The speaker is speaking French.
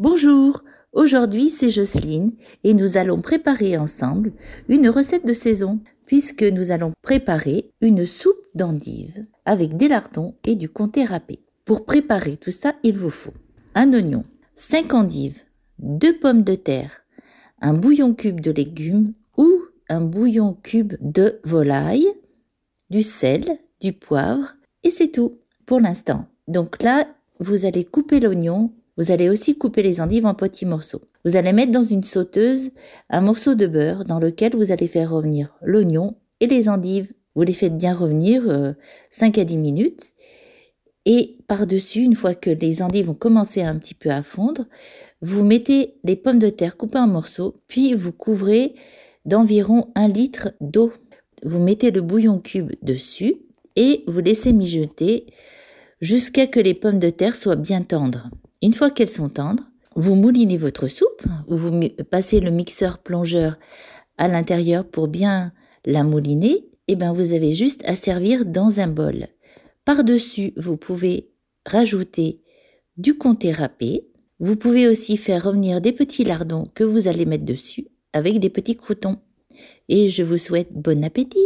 Bonjour, aujourd'hui c'est Jocelyne et nous allons préparer ensemble une recette de saison puisque nous allons préparer une soupe d'endives avec des lardons et du comté râpé. Pour préparer tout ça, il vous faut un oignon, 5 endives, 2 pommes de terre, un bouillon cube de légumes ou un bouillon cube de volaille, du sel, du poivre et c'est tout pour l'instant. Donc là, vous allez couper l'oignon vous allez aussi couper les endives en petits morceaux. Vous allez mettre dans une sauteuse un morceau de beurre dans lequel vous allez faire revenir l'oignon et les endives. Vous les faites bien revenir 5 euh, à 10 minutes. Et par-dessus, une fois que les endives ont commencé un petit peu à fondre, vous mettez les pommes de terre coupées en morceaux, puis vous couvrez d'environ un litre d'eau. Vous mettez le bouillon cube dessus et vous laissez mijoter jusqu'à que les pommes de terre soient bien tendres. Une fois qu'elles sont tendres, vous moulinez votre soupe, ou vous passez le mixeur plongeur à l'intérieur pour bien la mouliner, et bien vous avez juste à servir dans un bol. Par-dessus, vous pouvez rajouter du comté râpé. Vous pouvez aussi faire revenir des petits lardons que vous allez mettre dessus avec des petits croutons. Et je vous souhaite bon appétit